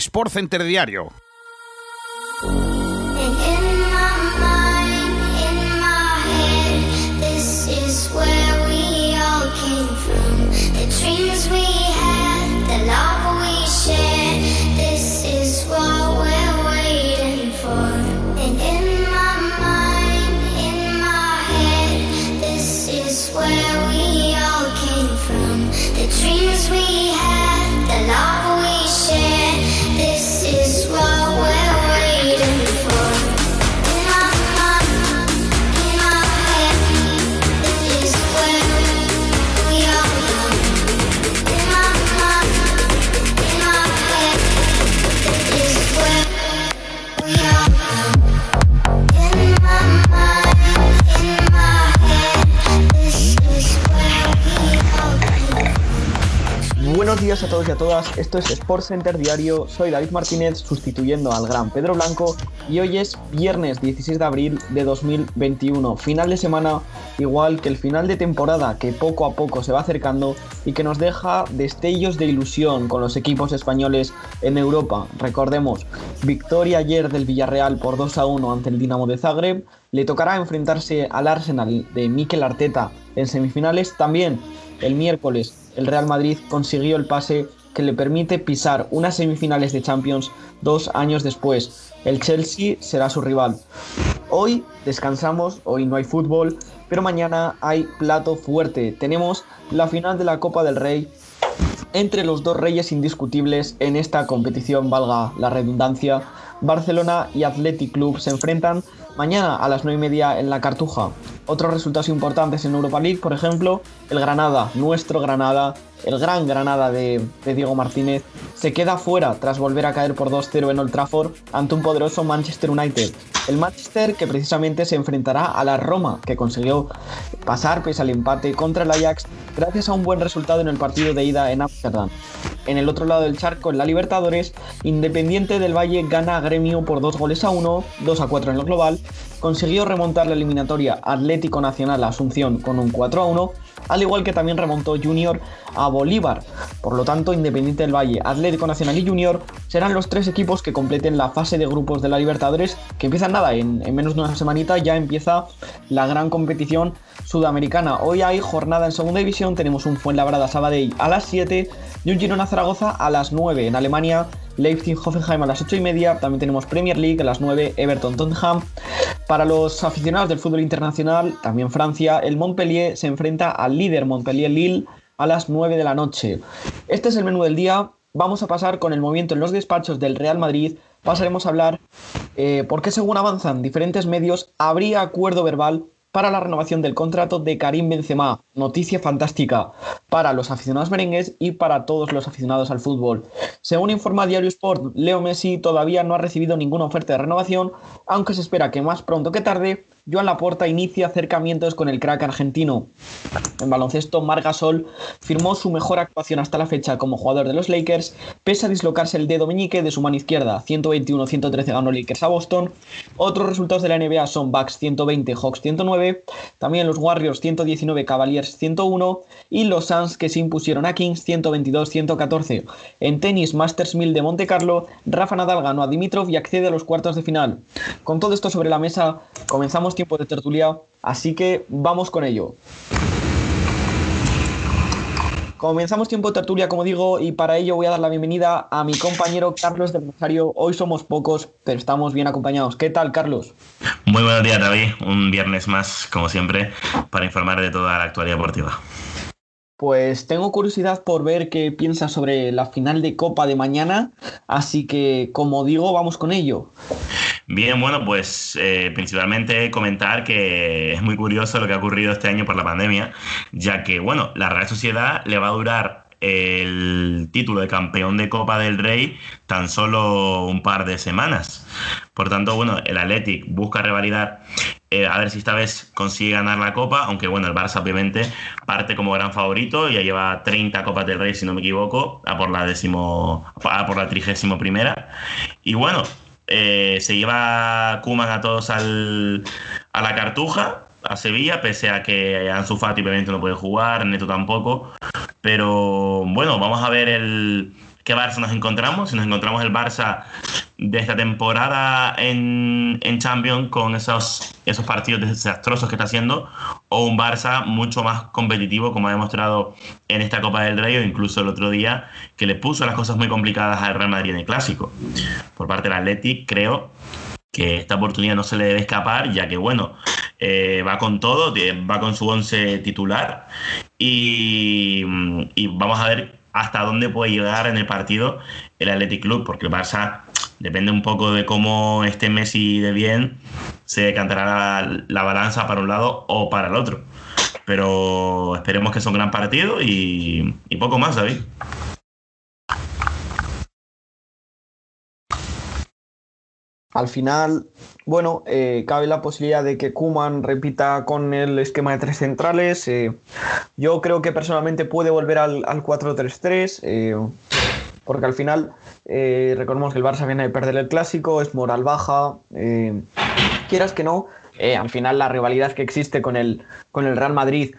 Sport Center Diario. Días a todos y a todas, esto es Sports Center Diario, soy David Martínez sustituyendo al gran Pedro Blanco. Y hoy es viernes 16 de abril de 2021, final de semana igual que el final de temporada que poco a poco se va acercando y que nos deja destellos de ilusión con los equipos españoles en Europa. Recordemos, victoria ayer del Villarreal por 2 a 1 ante el Dinamo de Zagreb, le tocará enfrentarse al Arsenal de Mikel Arteta en semifinales. También el miércoles el Real Madrid consiguió el pase que le permite pisar unas semifinales de Champions dos años después. El Chelsea será su rival. Hoy descansamos, hoy no hay fútbol, pero mañana hay plato fuerte. Tenemos la final de la Copa del Rey entre los dos reyes indiscutibles en esta competición, valga la redundancia. Barcelona y Athletic Club se enfrentan mañana a las 9 y media en la Cartuja. Otros resultados importantes en Europa League, por ejemplo, el Granada, nuestro Granada, el gran Granada de, Diego Martínez, se queda fuera tras volver a caer por 2-0 en Old Trafford ante un poderoso Manchester United. El Manchester que precisamente se enfrentará a la Roma, que consiguió pasar pese al empate contra el Ajax gracias a un buen resultado en el partido de ida en Amsterdam. En el otro lado del charco, en la Libertadores, Independiente del Valle gana a Gremio por 2 goles a 1, 2 a 4 en el global, consiguió remontar la eliminatoria Atlético Nacional Asunción con un 4 a 1 al igual que también remontó Junior a Bolívar. Por lo tanto, Independiente del Valle, Atlético Nacional y Junior serán los tres equipos que completen la fase de grupos de la Libertadores, que empiezan nada, en, menos de una semanita ya empieza la gran competición sudamericana. Hoy hay jornada en segunda división, tenemos un Fuenlabrada Sabadell a las 7 y un Girona Zaragoza a las 9. En Alemania Leipzig-Hoffenheim a las 8 y media. También tenemos Premier League a las 9, Everton-Tottenham. Para los aficionados del fútbol internacional, también Francia, el Montpellier se enfrenta al líder Montpellier-Lille a las 9 de la noche. Este es el menú del día. Vamos a pasar con el movimiento en los despachos del Real Madrid. Pasaremos a hablar eh, por qué según avanzan diferentes medios habría acuerdo verbal para la renovación del contrato de Karim Benzema. Noticia fantástica para los aficionados merengues y para todos los aficionados al fútbol. Según informa Diario Sport, Leo Messi todavía no ha recibido ninguna oferta de renovación, aunque se espera que más pronto que tarde Joan Laporta inicia acercamientos con el crack argentino. En baloncesto, Margasol firmó su mejor actuación hasta la fecha como jugador de los Lakers, pese a dislocarse el dedo meñique de su mano izquierda. 121-113 ganó Lakers a Boston. Otros resultados de la NBA son Bucks 120, Hawks 109, también los Warriors 119, Cavaliers 101 y los Suns que se impusieron a Kings 122-114. En tenis, Masters 1000 de Monte Carlo, Rafa Nadal ganó a Dimitrov y accede a los cuartos de final. Con todo esto sobre la mesa, comenzamos tiempo de tertulia, así que vamos con ello. Comenzamos tiempo de tertulia, como digo, y para ello voy a dar la bienvenida a mi compañero Carlos del Rosario. Hoy somos pocos, pero estamos bien acompañados. ¿Qué tal, Carlos? Muy buenos días, David. Un viernes más, como siempre, para informar de toda la actualidad deportiva. Pues tengo curiosidad por ver qué piensas sobre la final de Copa de mañana, así que, como digo, vamos con ello. Bien, bueno, pues eh, principalmente comentar que es muy curioso lo que ha ocurrido este año por la pandemia, ya que, bueno, la Real Sociedad le va a durar el título de campeón de Copa del Rey tan solo un par de semanas. Por tanto, bueno, el Athletic busca revalidar, eh, a ver si esta vez consigue ganar la Copa, aunque bueno, el Barça obviamente parte como gran favorito, ya lleva 30 Copas del Rey, si no me equivoco, a por la décimo, a por la trigésimo primera. Y bueno, eh, se lleva Kuman a todos al, a la cartuja, a Sevilla, pese a que Ansu Fati obviamente no puede jugar, Neto tampoco. Pero bueno, vamos a ver el, qué Barça nos encontramos, si nos encontramos el Barça de esta temporada en, en Champions con esos, esos partidos desastrosos que está haciendo, o un Barça mucho más competitivo, como ha demostrado en esta Copa del Rey, o incluso el otro día, que le puso las cosas muy complicadas al Real Madrid en el Clásico. Por parte del Athletic, creo que esta oportunidad no se le debe escapar, ya que, bueno, eh, va con todo, va con su once titular y, vamos a ver hasta dónde puede llegar en el partido el Athletic Club, porque el Barça depende un poco de cómo esté Messi de bien, se decantará la, la balanza para un lado o para el otro. Pero esperemos que sea un gran partido y, y poco más, David. Al final, bueno, eh, cabe la posibilidad de que Kuman repita con el esquema de tres centrales. Eh, yo creo que personalmente puede volver al, al 4-3-3, eh, porque al final, recordemos que el Barça viene de perder el clásico, es moral baja. quieras que no, al final la rivalidad que existe con el, con el Real Madrid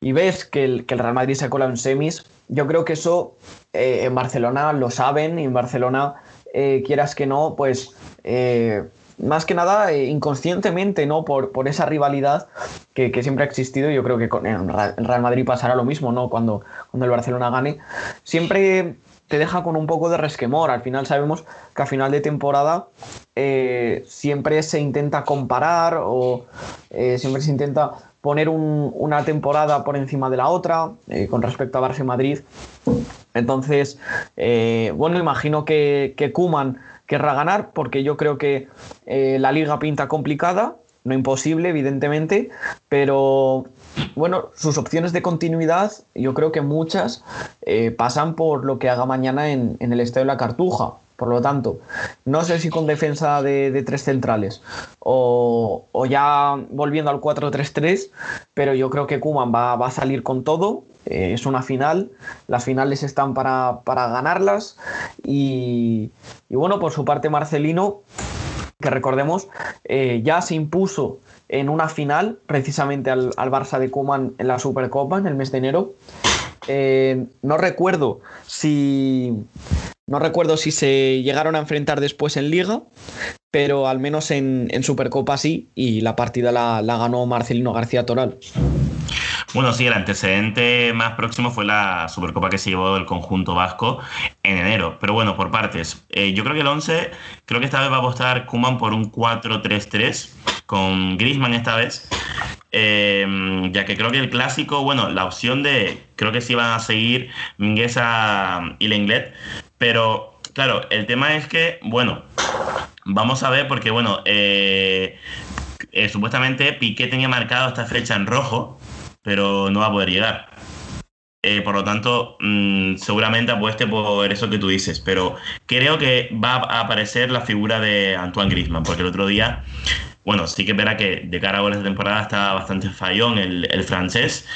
y ves que el, que el Real Madrid se ha colado en semis, yo creo que eso en Barcelona lo saben y en Barcelona, quieras que no, pues eh, más que nada eh, inconscientemente, ¿no? Por, por esa rivalidad que, que, siempre ha existido. Yo creo que con el Real Madrid pasará lo mismo, ¿no? Cuando, cuando el Barcelona gane. Siempre te deja con un poco de resquemor. Al final sabemos que a final de temporada eh, siempre se intenta comparar o siempre se intenta poner un, una temporada por encima de la otra con respecto a Barça Madrid. Entonces, bueno, imagino que, que Kuman querrá ganar porque yo creo que eh, la liga pinta complicada, no imposible, evidentemente, pero bueno, sus opciones de continuidad, yo creo que muchas eh, pasan por lo que haga mañana en, el Estadio de la Cartuja. Por lo tanto, no sé si con defensa de, tres centrales o, ya volviendo al 4-3-3, pero yo creo que Kuman va a salir con todo eh, es una final, las finales están para, para ganarlas y, bueno, por su parte Marcelino, que recordemos, eh, ya se impuso en una final precisamente al, al Barça de Kuman en la Supercopa en el mes de enero. Eh, no recuerdo si no recuerdo si se llegaron a enfrentar después en Liga, pero al menos en, en Supercopa sí, y la partida la, la ganó Marcelino García Toral. Bueno, sí, el antecedente más próximo fue la Supercopa que se llevó el conjunto vasco en enero. Pero bueno, por partes. Eh, yo creo que el 11, creo que esta vez va a apostar Kuman por un 4-3-3, con Grisman esta vez. Eh, ya que creo que el clásico, bueno, la opción de, creo que sí van a seguir Mingueza y Lenglet, pero claro, el tema es que, bueno, vamos a ver porque, bueno, eh, eh, supuestamente Piqué tenía marcado esta fecha en rojo, pero no va a poder llegar. Eh, por lo tanto, mmm, seguramente apueste por eso que tú dices, pero creo que va a aparecer la figura de Antoine Griezmann, porque el otro día bueno, sí que verá que de cara a goles de temporada está bastante fallón el, francés.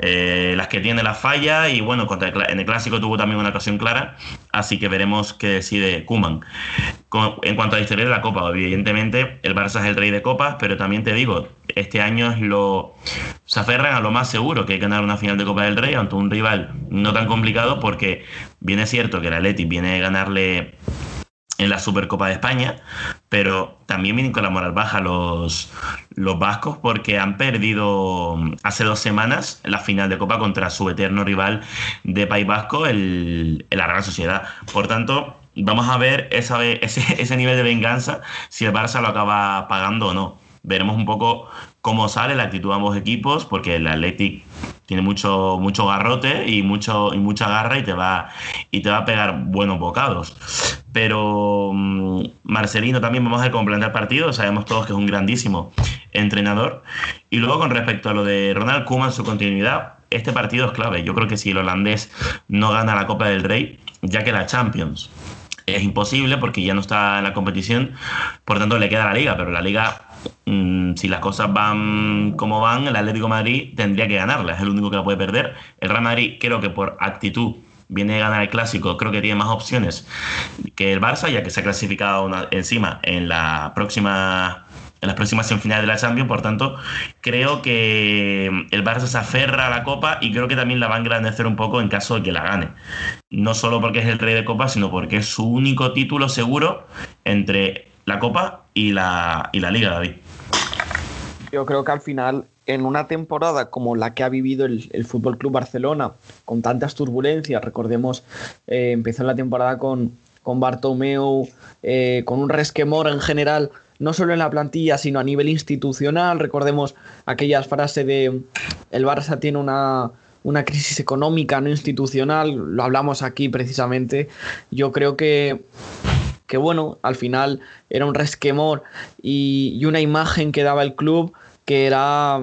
Eh, las que tiene la falla y bueno, en el clásico tuvo también una ocasión clara, así que veremos qué decide Kuman. En cuanto a la historia de la Copa, evidentemente el Barça es el rey de copas, pero también te digo, este año es lo se aferran a lo más seguro, que que ganar una final de Copa del Rey ante un rival no tan complicado, porque viene cierto que el Atleti viene a ganarle en la Supercopa de España, pero también vienen con la moral baja los, los vascos porque han perdido hace dos semanas la final de Copa contra su eterno rival de País Vasco, el, la Real Sociedad. Por tanto, vamos a ver ese, ese nivel de venganza, si el Barça lo acaba pagando o no. Veremos un poco cómo sale la actitud de ambos equipos, porque el Athletic tiene mucho, mucho garrote y, mucho, y mucha garra y te, va, y te va a pegar buenos bocados. Pero um, Marcelino también vamos a ver cómo plantea el partido, sabemos todos que es un grandísimo entrenador. Y luego con respecto a lo de Ronald Koeman, su continuidad, este partido es clave. Yo creo que si el holandés no gana la Copa del Rey, ya que la Champions es imposible porque ya no está en la competición, por tanto le queda la liga, pero la liga mmm, si las cosas van como van, el Atlético de Madrid tendría que ganarla, es el único que la puede perder. El Real Madrid creo que por actitud viene a ganar el clásico, creo que tiene más opciones que el Barça, ya que se ha clasificado encima en la próxima en las próximas semifinales de la Champions. Por tanto, creo que el Barça se aferra a la Copa y creo que también la va a engrandecer un poco en caso de que la gane. No solo porque es el rey de Copa, sino porque es su único título seguro entre la Copa y la, y la Liga, David. Yo creo que al final, en una temporada como la que ha vivido el, el Fútbol Club Barcelona, con tantas turbulencias, recordemos, eh, empezó la temporada con, con Bartomeu, eh, con un resquemor en general, no solo en la plantilla, sino a nivel institucional. Recordemos aquellas frases de el Barça tiene una, una crisis económica, no institucional, lo hablamos aquí precisamente. Yo creo que que bueno, al final era un resquemor y, y, una imagen que daba el club que era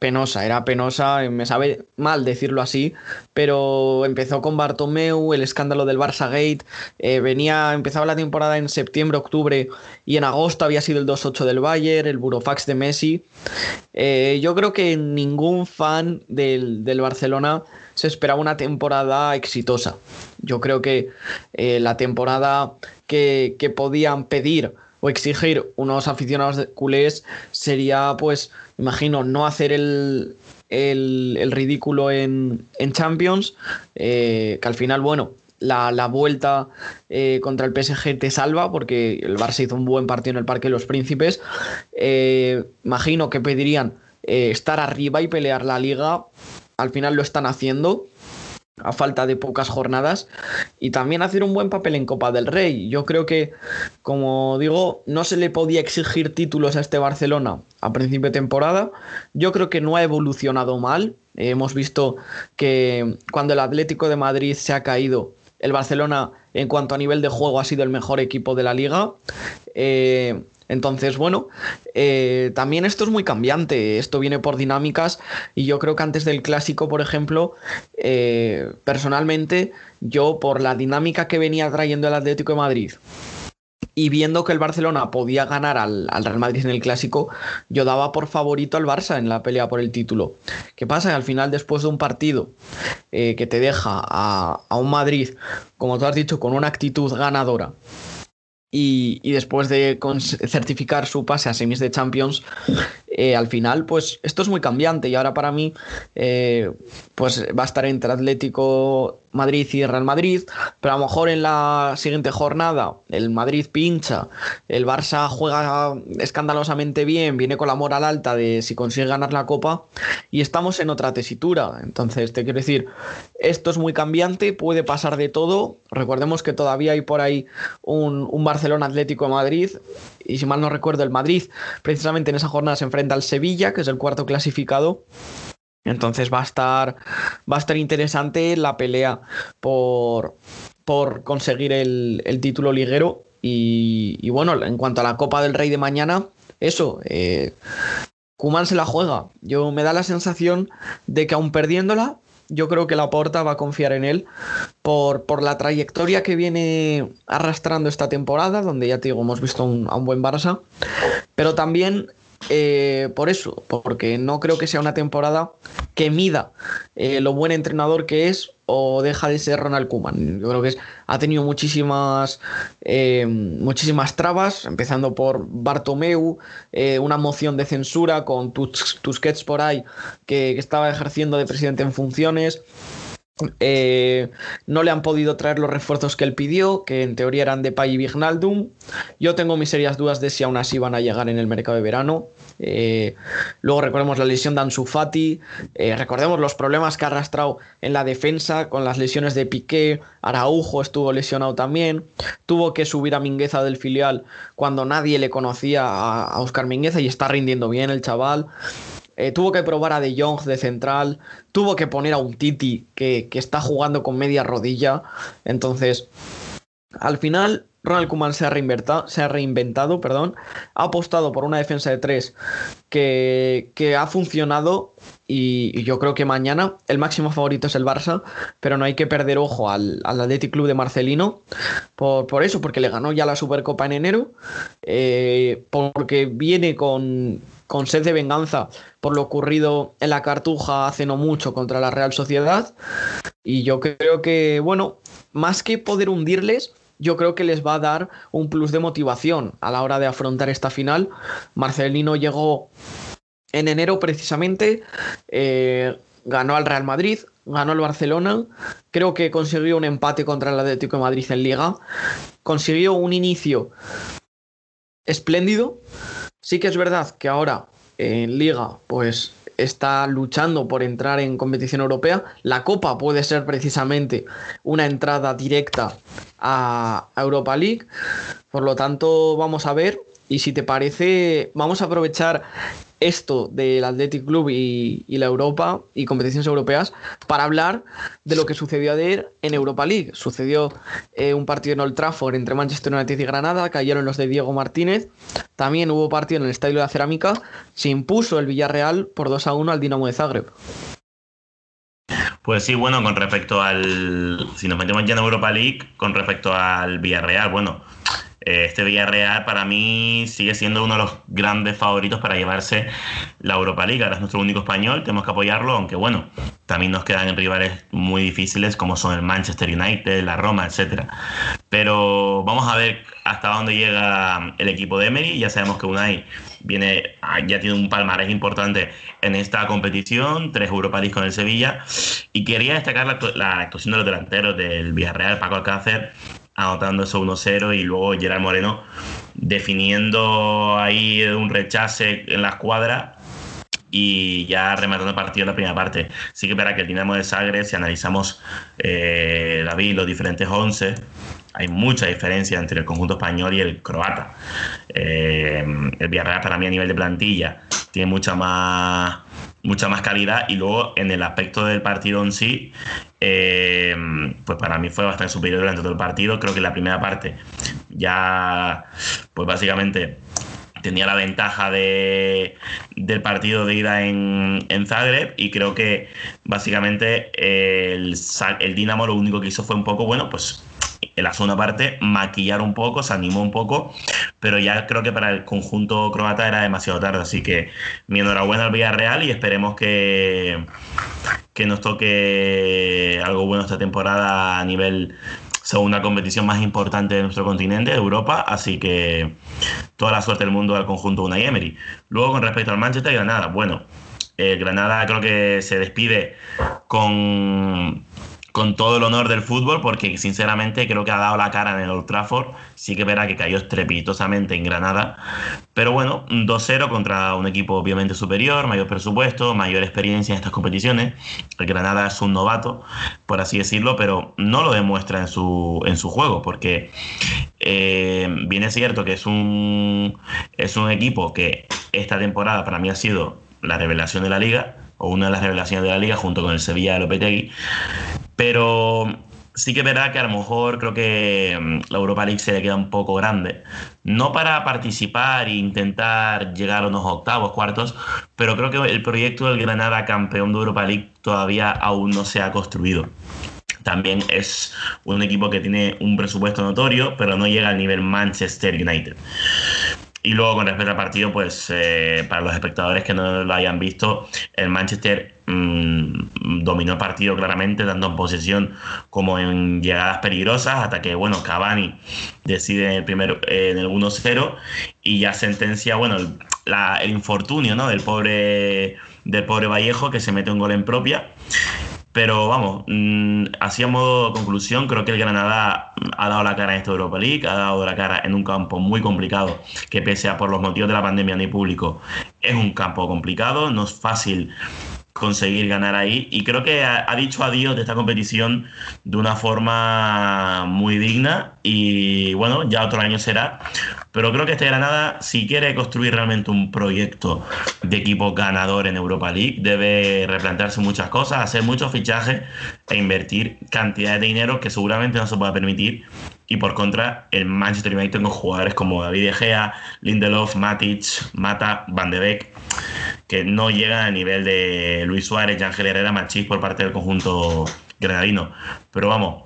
penosa, era penosa, me sabe mal decirlo así, pero empezó con Bartomeu, el escándalo del Barça Gate, eh, venía, empezaba la temporada en septiembre, octubre y en agosto había sido el 2-8 del Bayern, el Burofax de Messi. Eh, yo creo que ningún fan del, del, Barcelona se esperaba una temporada exitosa. Yo creo que eh, la temporada que, que podían pedir o exigir unos aficionados de culés sería, pues, imagino, no hacer el, el, el ridículo en, en Champions, eh, que al final, bueno, la, la vuelta eh, contra el PSG te salva, porque el Barça hizo un buen partido en el Parque de los Príncipes. Imagino que pedirían estar arriba y pelear la liga. Al final lo están haciendo a falta de pocas jornadas y también hacer un buen papel en Copa del Rey. Yo creo que, como digo, no se le podía exigir títulos a este Barcelona a principio de temporada. Yo creo que no ha evolucionado mal. hemos visto que cuando el Atlético de Madrid se ha caído, el Barcelona en cuanto a nivel de juego ha sido el mejor equipo de la liga. Eh, entonces, bueno, eh, también esto es muy cambiante, esto viene por dinámicas y yo creo que antes del clásico, por ejemplo, eh, personalmente, yo por la dinámica que venía trayendo el Atlético de Madrid, y viendo que el Barcelona podía ganar al, al, Real Madrid en el clásico, yo daba por favorito al Barça en la pelea por el título. ¿Qué pasa? Al final, después de un partido eh, que te deja a, a, un Madrid, como tú has dicho, con una actitud ganadora. Y, después de certificar su pase a semis de Champions, eh, al final, pues esto es muy cambiante. Y ahora para mí, eh, pues va a estar entre Atlético Madrid y Real Madrid, pero a lo mejor en la siguiente jornada el Madrid pincha, el Barça juega escandalosamente bien, viene con la moral alta de si consigue ganar la copa y estamos en otra tesitura. Entonces, te quiero decir, esto es muy cambiante, puede pasar de todo. Recordemos que todavía hay por ahí un, un Barcelona Atlético de Madrid y si mal no recuerdo el Madrid precisamente en esa jornada se enfrenta al Sevilla, que es el cuarto clasificado. Entonces va a estar, va a estar interesante la pelea por, por conseguir el, título liguero. Y, bueno, en cuanto a la Copa del Rey de mañana, eso, eh, Kuman se la juega. Yo me da la sensación de que aún perdiéndola, yo creo que la Porta va a confiar en él por, por, la trayectoria que viene arrastrando esta temporada, donde ya te digo, hemos visto un, a un buen Barça, pero también eh, por eso, porque no creo que sea una temporada que mida eh, lo buen entrenador que es o deja de ser Ronald Koeman. Yo creo que es, ha tenido muchísimas, eh, muchísimas trabas, empezando por Bartomeu, eh, una moción de censura con Tusquets por ahí, que estaba ejerciendo de presidente en funciones. Eh, no le han podido traer los refuerzos que él pidió, que en teoría eran de Pay y Vignaldum. Yo tengo mis serias dudas de si aún así van a llegar en el mercado de verano. Eh, luego recordemos la lesión de Ansu Fati, eh, recordemos los problemas que ha arrastrado en la defensa con las lesiones de Piqué, Araujo estuvo lesionado también, tuvo que subir a Mingueza del filial cuando nadie le conocía a, a Oscar Mingueza y está rindiendo bien el chaval. Eh, tuvo que probar a De Jong de central, tuvo que poner a un Titi que, que está jugando con media rodilla. Entonces, al final, Ronald se ha reinventado, se ha reinventado perdón, ha apostado por una defensa de tres que, que ha funcionado y, y, yo creo que mañana el máximo favorito es el Barça, pero no hay que perder ojo al, al Athletic Club de Marcelino por, por, eso, porque le ganó ya la Supercopa en enero, eh, porque viene con con sed de venganza por lo ocurrido en la Cartuja hace no mucho contra la Real Sociedad. Y yo creo que, bueno, más que poder hundirles, yo creo que les va a dar un plus de motivación a la hora de afrontar esta final. Marcelino llegó en enero precisamente, eh, ganó al Real Madrid, ganó al Barcelona, creo que consiguió un empate contra el Atlético de Madrid en liga, consiguió un inicio espléndido. Sí que es verdad que ahora en liga pues está luchando por entrar en competición europea. La Copa puede ser precisamente una entrada directa a Europa League. Por lo tanto, vamos a ver. Y si te parece, vamos a aprovechar esto del Athletic Club y, la Europa y competiciones europeas para hablar de lo que sucedió ayer en Europa League. Sucedió eh, un partido en Old Trafford entre Manchester United y Granada, cayeron los de Diego Martínez. También hubo partido en el Estadio de la Cerámica, se impuso el Villarreal por 2 a 1 al Dinamo de Zagreb. Pues sí, bueno, con respecto al. Si nos metemos ya en Europa League, con respecto al Villarreal, bueno, este Villarreal para mí sigue siendo uno de los grandes favoritos para llevarse la Europa League. Ahora es nuestro único español, tenemos que apoyarlo, aunque bueno, también nos quedan rivales muy difíciles como son el Manchester United, la Roma, etc. Pero vamos a ver hasta dónde llega el equipo de Emery. Ya sabemos que Unai viene, ya tiene un palmarés importante en esta competición, tres Europa League con el Sevilla. Y quería destacar la, la actuación de los delanteros del Villarreal, Paco Alcácer anotando eso 1-0 y luego Gerard Moreno definiendo ahí un rechace en la escuadra y ya rematando el partido en la primera parte. Sí que verá que el Dinamo de Sagre, si analizamos eh, David, los diferentes 11, hay mucha diferencia entre el conjunto español y el croata. Eh, el Villarreal para mí a nivel de plantilla tiene mucha más mucha más calidad y luego en el aspecto del partido en sí eh, pues para mí fue bastante superior durante todo el partido. Creo que la primera parte ya pues básicamente tenía la ventaja de, del partido de ida en, en Zagreb y creo que básicamente el, el Dinamo lo único que hizo fue un poco bueno pues en la segunda parte maquillar un poco, se animó un poco, pero ya creo que para el conjunto croata era demasiado tarde. Así que mi enhorabuena al Villarreal y esperemos que, que nos toque algo bueno esta temporada a nivel segunda competición más importante de nuestro continente, de Europa, así que toda la suerte del mundo al conjunto Unai Emery. Luego con respecto al Manchester y Granada, bueno, eh, Granada creo que se despide con con todo el honor del fútbol, porque sinceramente creo que ha dado la cara en el Old Trafford. Sí que verá que cayó estrepitosamente en Granada. Pero bueno, 2-0 contra un equipo obviamente superior, mayor presupuesto, mayor experiencia en estas competiciones. El Granada es un novato, por así decirlo, pero no lo demuestra en su, en su juego, porque eh, bien es cierto que es un, es un equipo que esta temporada para mí ha sido la revelación de la liga o una de las revelaciones de la liga junto con el Sevilla de Lopetegui. Pero sí que verá que a lo mejor creo que mm, la Europa League se le queda un poco grande. No para participar e intentar llegar a unos octavos, cuartos, pero creo que el proyecto del Granada campeón de Europa League todavía aún no se ha construido. También es un equipo que tiene un presupuesto notorio, pero no llega al nivel Manchester United. Y luego con respecto al partido, pues eh, para los espectadores que no lo hayan visto, el Manchester mm, dominó el partido claramente, tanto en posesión como en llegadas peligrosas, hasta que, bueno, Cavani decide en el, primero, en el 1-0 y ya sentencia, bueno, el, el infortunio ¿no? del, pobre, del pobre Vallejo que se mete un gol en propia. Pero vamos, mm, así a modo conclusión, creo que el Granada ha dado la cara en esta Europa League, ha dado la cara en un campo muy complicado, que pese a por los motivos de la pandemia ni público, es un campo complicado, no es fácil conseguir ganar ahí. Y creo que ha, dicho adiós de esta competición de una forma muy digna. Y bueno, ya otro año será. Pero creo que este Granada, si quiere construir realmente un proyecto de equipo ganador en Europa League, debe replantearse muchas cosas, hacer muchos fichajes e invertir cantidades de dinero que seguramente no se pueda permitir. Y por contra, el Manchester United con jugadores como David De Gea, Lindelof, Matic, Mata, Van de Beek que no llega a nivel de Luis Suárez Ángel Herrera Machís por parte del conjunto granadino. Pero vamos,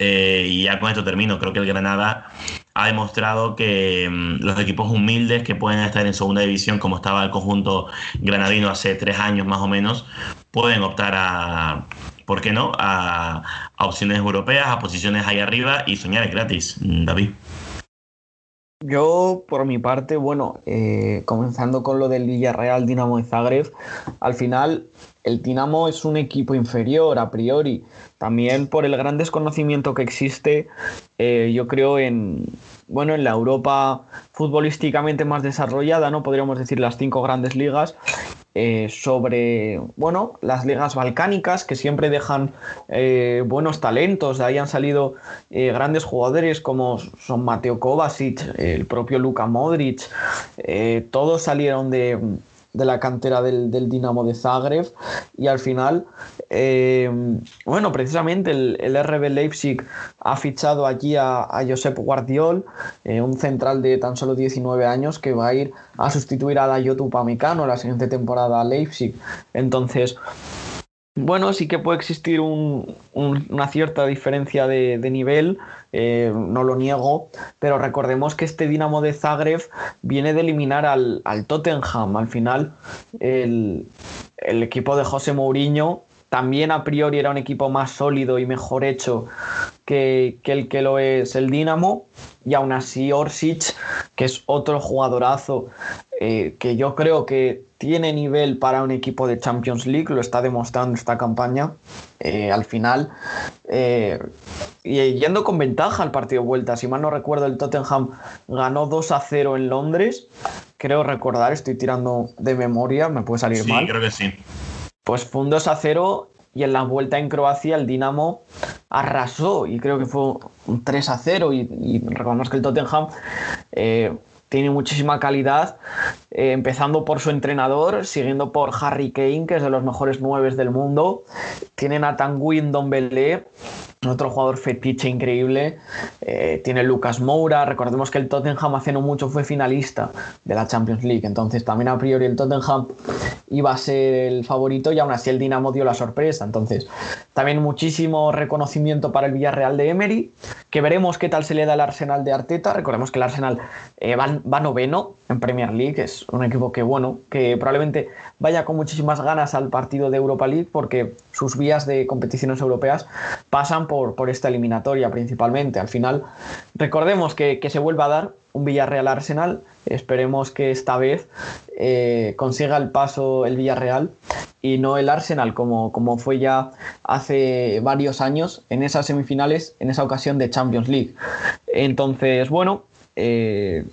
eh, y ya con esto termino. Creo que el Granada ha demostrado que mm, los equipos humildes que pueden estar en segunda división, como estaba el conjunto granadino hace tres años más o menos, pueden optar a, ¿por qué no?, a, opciones europeas, a posiciones ahí arriba y soñar gratis, David. Yo, por mi parte, bueno, eh, comenzando con lo del Villarreal Dinamo de Zagreb, al final el Dinamo es un equipo inferior a priori, también por el gran desconocimiento que existe, eh, yo creo, en, bueno, en la Europa futbolísticamente más desarrollada, ¿no? Podríamos decir las cinco grandes ligas, eh, sobre bueno, las ligas balcánicas que siempre dejan eh, buenos talentos. De ahí han salido eh, grandes jugadores como son Mateo Kovacic, el propio Luka Modric. todos salieron de, de la cantera del, Dinamo de Zagreb y al final, eh, bueno, precisamente el, RB Leipzig ha fichado allí a, Josep Guardiol, eh, un central de tan solo 19 años que va a ir a sustituir a Dayot Upamecano la siguiente temporada a Leipzig. Entonces, bueno, sí que puede existir una cierta diferencia de, nivel, eh, no lo niego, pero recordemos que este Dinamo de Zagreb viene de eliminar al, Tottenham. Al final, el, equipo de José Mourinho también a priori era un equipo más sólido y mejor hecho que, que el que lo es el Dinamo. Y aún así, Orsic, que es otro jugadorazo eh, que yo creo que tiene nivel para un equipo de Champions League, lo está demostrando esta campaña. Eh, al final, eh, y yendo con ventaja al partido de vuelta, si mal no recuerdo, el Tottenham ganó 2 a 0 en Londres. Creo recordar, estoy tirando de memoria, me puede salir mal. Sí, creo que sí. Pues fue un 2 a 0 y en la vuelta en Croacia el Dinamo arrasó y creo que fue un 3 a 0 y, y recordamos que el Tottenham tiene muchísima calidad, eh, empezando por su entrenador, siguiendo por Harry Kane, que es de los mejores nueve del mundo. Tienen a Tanguy Belé otro jugador fetiche increíble. Eh, tiene Lucas Moura. Recordemos que el Tottenham hace no mucho fue finalista de la Champions League. Entonces también a priori el Tottenham iba a ser el favorito y aún así el Dinamo dio la sorpresa. Entonces también muchísimo reconocimiento para el Villarreal de Emery. Que veremos qué tal se le da al Arsenal de Arteta. Recordemos que el Arsenal eh, va, va noveno en Premier League. Es un equipo que, bueno, que probablemente vaya con muchísimas ganas al partido de Europa League porque sus vías de competiciones europeas pasan por, por esta eliminatoria principalmente. Al final, recordemos que, se vuelva a dar un Villarreal Arsenal. Esperemos que esta vez eh, consiga el paso el Villarreal y no el Arsenal, como, como fue ya hace varios años en esas semifinales, en esa ocasión de Champions League. Entonces, bueno, eh,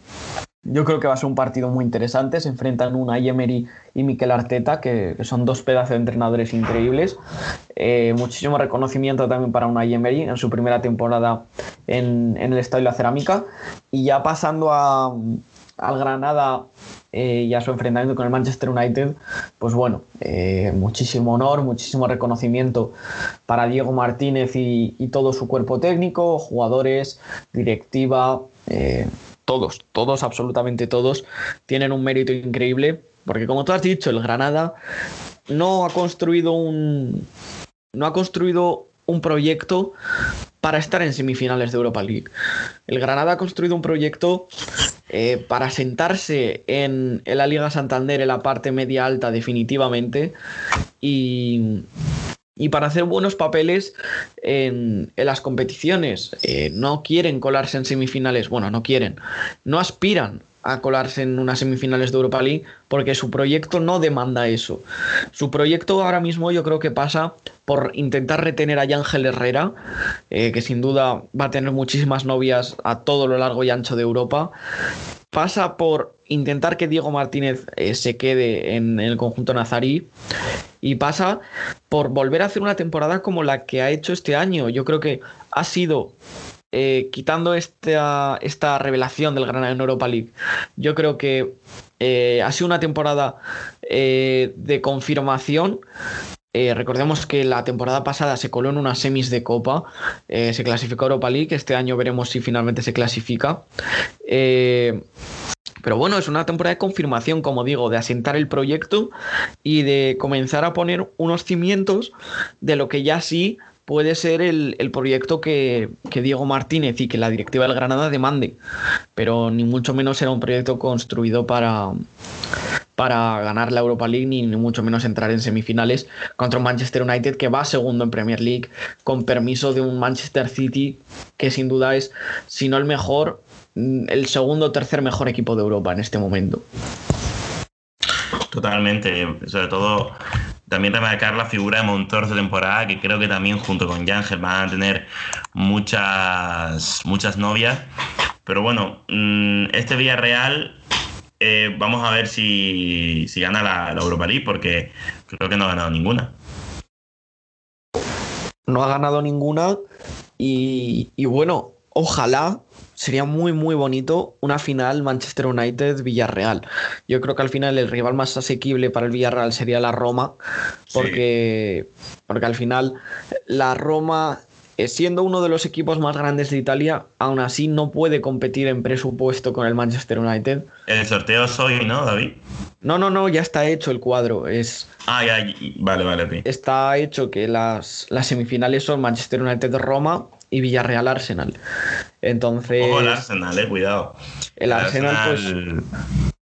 yo creo que va a ser un partido muy interesante. Se enfrentan una Emery y Mikel Arteta, que, son dos pedazos de entrenadores increíbles. Eh, muchísimo reconocimiento también para una Emery en su primera temporada en, el Estadio La Cerámica. Y ya pasando a, al Granada eh, y a su enfrentamiento con el Manchester United, pues bueno, eh, muchísimo honor, muchísimo reconocimiento para Diego Martínez y todo su cuerpo técnico, jugadores, directiva todos, todos, absolutamente todos, tienen un mérito increíble, porque como tú has dicho, el Granada no ha construido un. no ha construido un proyecto para estar en semifinales de Europa League. El Granada ha construido un proyecto eh, para sentarse en, en, la Liga Santander en la parte media alta definitivamente y, y para hacer buenos papeles en, las competiciones. Eh, no quieren colarse en semifinales, bueno, no quieren, no aspiran a colarse en unas semifinales de Europa League porque su proyecto no demanda eso. Su proyecto ahora mismo yo creo que pasa por intentar retener a Ángel Herrera, eh, que sin duda va a tener muchísimas novias a todo lo largo y ancho de Europa. Pasa por intentar que Diego Martínez eh, se quede en, el conjunto nazarí y pasa por volver a hacer una temporada como la que ha hecho este año. Yo creo que ha sido eh, quitando esta, esta, revelación del Granada en Europa League, yo creo que eh, ha sido una temporada de confirmación. recordemos que la temporada pasada se coló en unas semis de Copa, se clasificó a Europa League, este año veremos si finalmente se clasifica. Pero bueno, es una temporada de confirmación, como digo, de asentar el proyecto y de comenzar a poner unos cimientos de lo que ya sí puede ser el, proyecto que, Diego Martínez y que la directiva del Granada demande. Pero ni mucho menos será un proyecto construido para, para ganar la Europa League ni, mucho menos entrar en semifinales contra un Manchester United que va segundo en Premier League con permiso de un Manchester City que sin duda es, si no el mejor, el segundo o tercer mejor equipo de Europa en este momento. Totalmente, sobre todo también remarcar la figura de Montor de temporada, que creo que también junto con Yángel van a tener muchas, muchas novias. Pero bueno, mm, este Villarreal eh, vamos a ver si, gana la, Europa League, porque creo que no ha ganado ninguna. No ha ganado ninguna y, y bueno, ojalá sería muy muy bonito una final Manchester United Villarreal. Yo creo que al final el rival más asequible para el Villarreal sería la Roma, porque, porque al final la Roma eh, siendo uno de los equipos más grandes de Italia, aún así no puede competir en presupuesto con el Manchester United. El sorteo es hoy, ¿no, David? No, no, no, ya está hecho el cuadro. Es, ah, ya, vale, vale. Está hecho que las, las semifinales son Manchester United-Roma y Villarreal Arsenal. Entonces. Ojo el Arsenal, eh, cuidado. El, Arsenal, pues.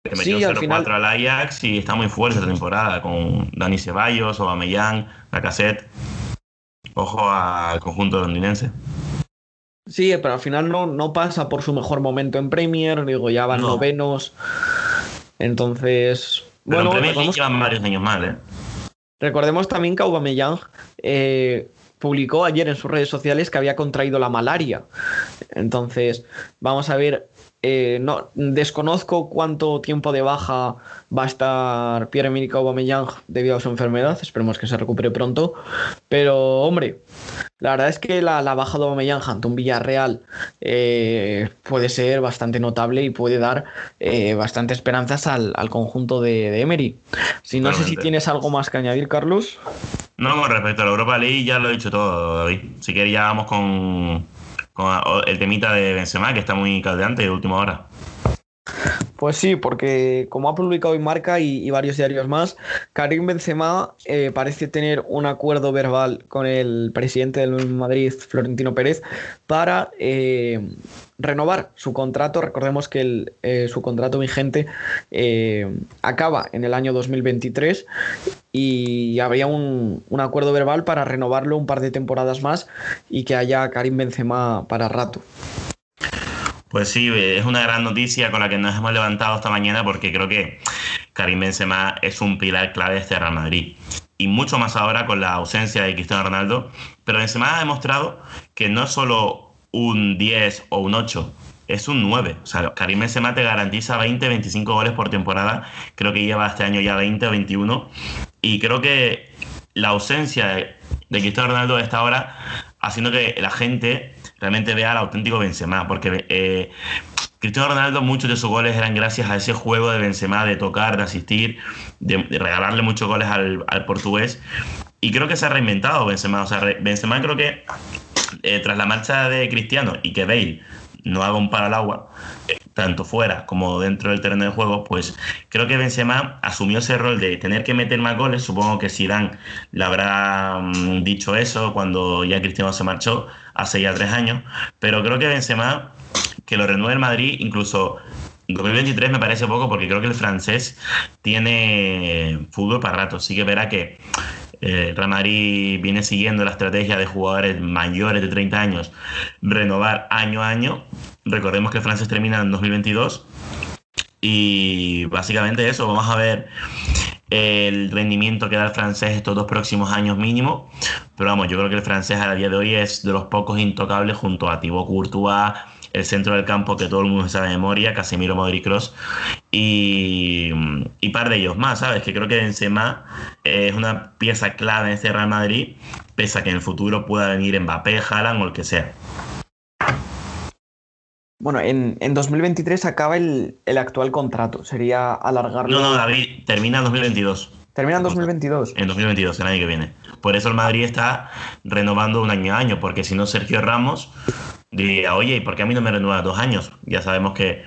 Que metió sí, al final... al Ajax y está muy fuerte esta temporada con Dani Ceballos, Aubameyang, Lacazette. Ojo al conjunto londinense. Sí, pero al final no, no pasa por su mejor momento en Premier, digo, ya van novenos. Entonces. bueno, en Premier llevan varios años mal, ¿eh? Recordemos también que Aubameyang eh, publicó ayer en sus redes sociales que había contraído la malaria. Entonces, vamos a ver. Eh, no, desconozco cuánto tiempo de baja va a estar Pierre-Emerick Aubameyang debido a su enfermedad. Esperemos que se recupere pronto. Pero, hombre, la verdad es que la, baja de Aubameyang ante un Villarreal eh, puede ser bastante notable y puede dar eh, bastante esperanzas al, conjunto de, Emery. Si no sé si tienes algo más que añadir, Carlos. No, con respecto a la Europa League ya lo he dicho todo, David. Si quieres ya vamos con, el temita de Benzema, que está muy caldeante de última hora. Pues sí, porque como ha publicado hoy Marca y, varios diarios más, Karim Benzema eh, parece tener un acuerdo verbal con el presidente del Madrid, Florentino Pérez, para eh, renovar su contrato. Recordemos que eh, su contrato vigente acaba en el año 2023 y habría un, un, acuerdo verbal para renovarlo un par de temporadas más y que haya Karim Benzema para rato. Pues sí, es una gran noticia con la que nos hemos levantado esta mañana porque creo que Karim Benzema es un pilar clave de este Real Madrid. Y mucho más ahora con la ausencia de Cristiano Ronaldo. Pero Benzema ha demostrado que no es solo un 10 o un 8, es un 9. O sea, Karim Benzema te garantiza 20, 25 goles por temporada. Creo que lleva este año ya 20 o 21. Y creo que la ausencia de, Cristiano Ronaldo a esta hora haciendo que la gente realmente vea al auténtico Benzema, porque eh, Cristiano Ronaldo, muchos de sus goles eran gracias a ese juego de Benzema, de tocar, de asistir, de, regalarle muchos goles al, portugués. Y creo que se ha reinventado Benzema. O sea, Benzema creo que eh, tras la marcha de Cristiano y que Bale no haga un para al agua, eh, tanto fuera como dentro del terreno de juego, pues creo que Benzema asumió ese rol de tener que meter más goles. Supongo que Zidane le habrá mm, dicho eso cuando ya Cristiano se marchó hace ya tres años, pero creo que Benzema, que lo renueve el Madrid, incluso 2023 me parece poco porque creo que el francés tiene fútbol para rato. Sí que verá que eh, viene siguiendo la estrategia de jugadores mayores de 30 años, renovar año a año. Recordemos que el francés termina en 2022. Y básicamente eso, vamos a ver el rendimiento que da el francés estos dos próximos años mínimo. Pero vamos, yo creo que el francés a día de hoy es de los pocos intocables junto a Thibaut Courtois, el centro del campo que todo el mundo sabe de memoria, Casemiro, Modric, Kroos y, y par de ellos más, ¿sabes? Que creo que Benzema es una pieza clave en este Real Madrid, pese a que en el futuro pueda venir Mbappé, Haaland o el que sea. Bueno, en, 2023 acaba el, actual contrato. Sería alargarlo. No, no, David, termina en 2022. ¿Termina en 2022? En 2022, el año que viene. Por eso el Madrid está renovando un año a año, porque si no, Sergio Ramos diría, oye, ¿y por qué a mí no me renueva dos años? Ya sabemos que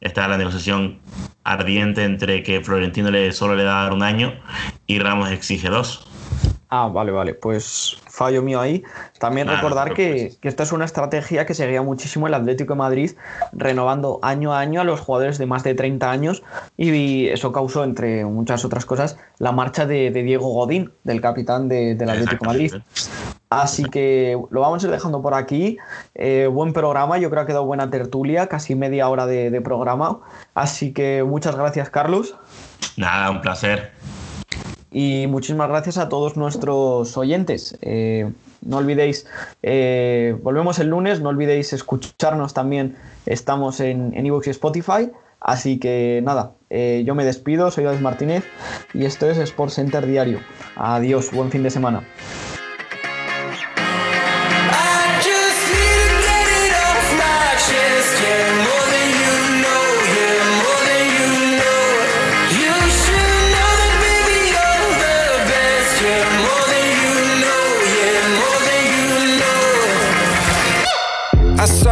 está la negociación ardiente entre que Florentino le, solo le da un año y Ramos exige dos. Ah, vale, vale, pues fallo mío ahí. También recordar que, esta es una estrategia que seguía muchísimo el Atlético de Madrid, renovando año a año a los jugadores de más de 30 años y eso causó, entre muchas otras cosas, la marcha de, Diego Godín, del capitán del Atlético de Madrid. Así que lo vamos a ir dejando por aquí. Eh, buen programa, yo creo que ha quedado buena tertulia, casi media hora de, de programa. Así que muchas gracias, Carlos. Nada, un placer. Y muchísimas gracias a todos nuestros oyentes. Eh, no olvidéis, eh, volvemos el lunes, no olvidéis escucharnos también. Estamos en Evox y Spotify. Así que nada, eh, yo me despido, soy David Martínez y esto es Sports Center Diario. Adiós, buen fin de semana.